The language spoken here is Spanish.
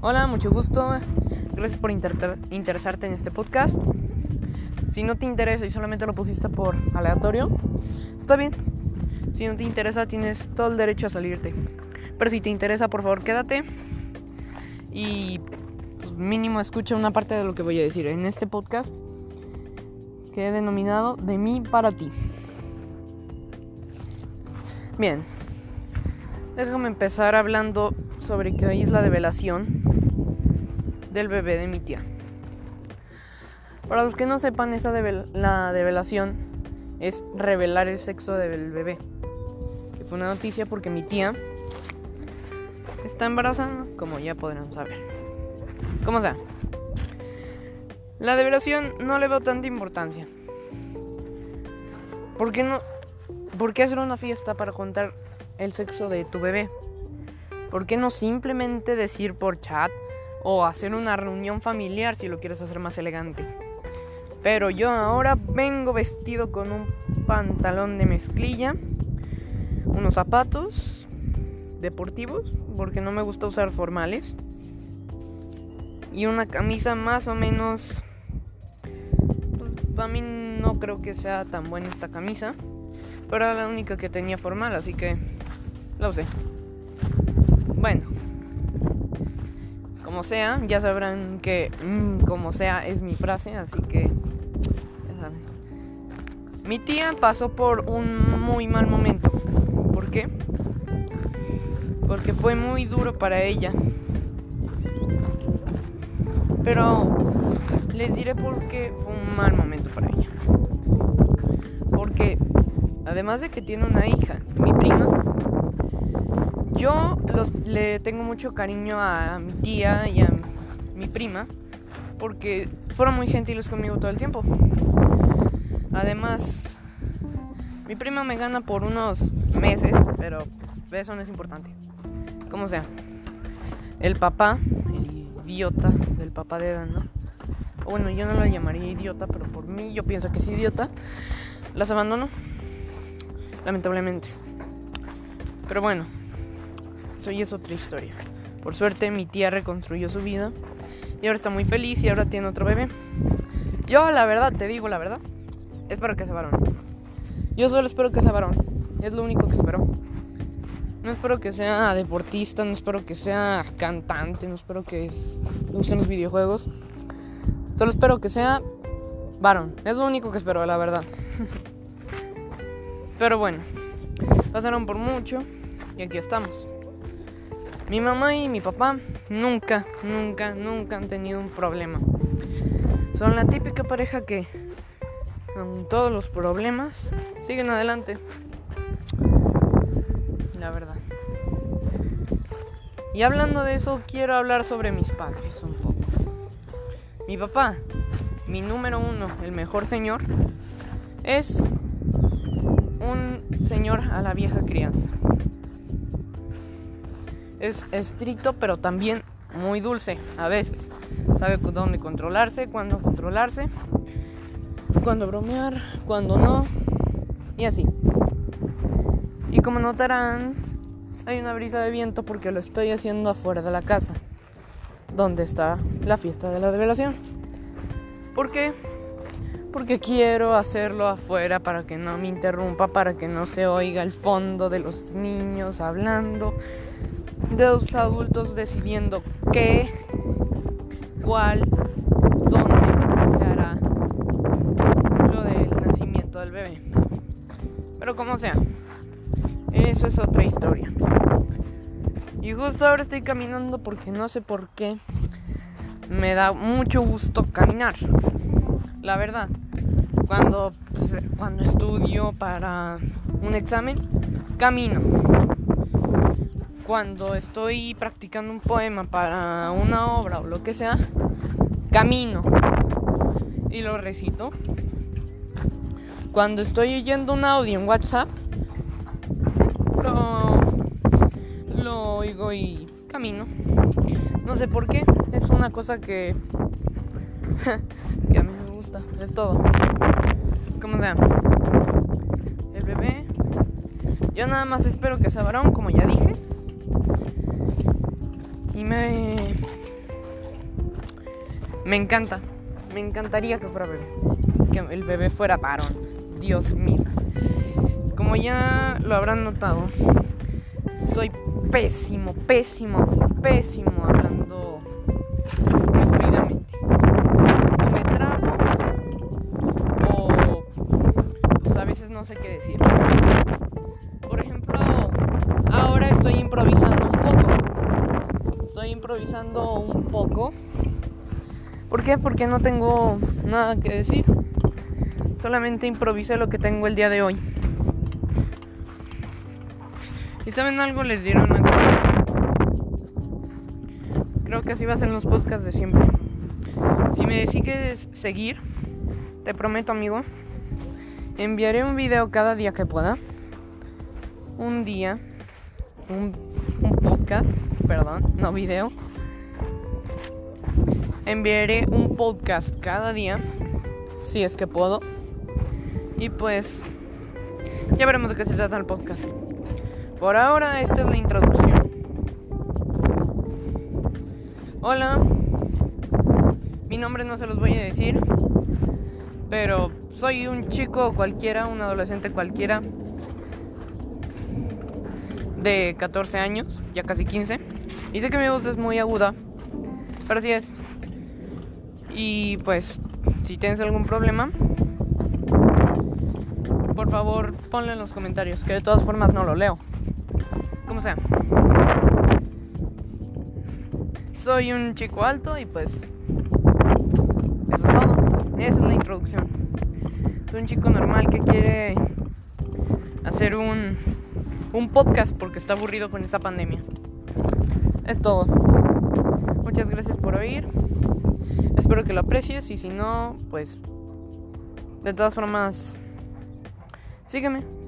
Hola, mucho gusto. Gracias por interesarte en este podcast. Si no te interesa y solamente lo pusiste por aleatorio, está bien. Si no te interesa, tienes todo el derecho a salirte. Pero si te interesa, por favor, quédate. Y pues, mínimo escucha una parte de lo que voy a decir en este podcast que he denominado De mí para ti. Bien, déjame empezar hablando sobre qué es la develación del bebé de mi tía. Para los que no sepan, esa la develación es revelar el sexo del bebé. Que fue una noticia porque mi tía está embarazada, como ya podrán saber. Como sea, la develación no le veo tanta importancia. ¿Por qué no? ¿Por qué hacer una fiesta para contar el sexo de tu bebé? ¿Por qué no simplemente decir por chat o hacer una reunión familiar si lo quieres hacer más elegante? Pero yo ahora vengo vestido con un pantalón de mezclilla, unos zapatos deportivos, porque no me gusta usar formales, y una camisa más o menos... Pues para mí no creo que sea tan buena esta camisa. Pero era la única que tenía formal, así que la usé. Como sea, ya sabrán que mm, como sea es mi frase, así que ya saben. Mi tía pasó por un muy mal momento. ¿Por qué? Porque fue muy duro para ella. Pero les diré por qué fue un mal momento para ella. Porque además de que tiene una hija, mi prima, yo le tengo mucho cariño a mi tía y a mi prima porque fueron muy gentiles conmigo todo el tiempo. Además, mi prima me gana por unos meses, pero eso no es importante. Como sea, el papá, el idiota del papá de Dan, ¿no? bueno, yo no la llamaría idiota, pero por mí yo pienso que es idiota, las abandonó lamentablemente. Pero bueno, eso es otra historia. Por suerte mi tía reconstruyó su vida y ahora está muy feliz y ahora tiene otro bebé. Yo la verdad, te digo la verdad, espero que se varón. Yo solo espero que sea varón. Es lo único que espero. No espero que sea deportista, no espero que sea cantante, no espero que es, use los videojuegos. Solo espero que sea varón. Es lo único que espero, la verdad. Pero bueno, pasaron por mucho y aquí estamos. Mi mamá y mi papá nunca, nunca, nunca han tenido un problema. Son la típica pareja que, con todos los problemas, siguen adelante. La verdad. Y hablando de eso, quiero hablar sobre mis padres un poco. Mi papá, mi número uno, el mejor señor, es un señor a la vieja crianza. Es estricto, pero también muy dulce a veces. Sabe dónde controlarse, cuándo controlarse, cuándo bromear, cuándo no, y así. Y como notarán, hay una brisa de viento porque lo estoy haciendo afuera de la casa, donde está la fiesta de la develación. ¿Por qué? porque quiero hacerlo afuera para que no me interrumpa, para que no se oiga el fondo de los niños hablando, de los adultos decidiendo qué, cuál, dónde se hará lo del nacimiento del bebé. Pero como sea, eso es otra historia. Y justo ahora estoy caminando porque no sé por qué me da mucho gusto caminar la verdad. Cuando, pues, cuando estudio para un examen, camino. Cuando estoy practicando un poema para una obra o lo que sea, camino y lo recito. Cuando estoy oyendo un audio en WhatsApp, lo, oigo y camino. No sé por qué, es una cosa que, que a mí es todo. Como sea. El bebé. Yo nada más espero que sea varón, como ya dije. Y me... Me encanta. Me encantaría que fuera bebé. Que el bebé fuera varón. Dios mío. Como ya lo habrán notado, soy pésimo, pésimo, pésimo hablando muy fluidamente. O me trago o pues a veces no sé qué decir. Estoy improvisando un poco. Estoy improvisando un poco. ¿Por qué? Porque no tengo nada que decir. Solamente improvisé lo que tengo el día de hoy. ¿Y saben algo? Les dieron una Creo que así va a ser los podcasts de siempre. Si me decides seguir, te prometo, amigo, enviaré un video cada día que pueda. Un día. Un, podcast, perdón, no video. Enviaré un podcast cada día, si es que puedo. Y pues, ya veremos de qué se trata el podcast. Por ahora, esta es la introducción. Hola, mi nombre no se los voy a decir, pero soy un chico cualquiera, un adolescente cualquiera de 14 años, ya casi 15. Y sé que mi voz es muy aguda, pero así es. Y pues, si tienes algún problema, por favor ponlo en los comentarios, que de todas formas no lo leo como sea. Soy un chico alto y pues eso es todo. Esa es la introducción. Soy un chico normal que quiere hacer un, un podcast porque está aburrido con esta pandemia. Es todo. Muchas gracias por oír. Espero que lo aprecies y si no, pues de todas formas, sígueme.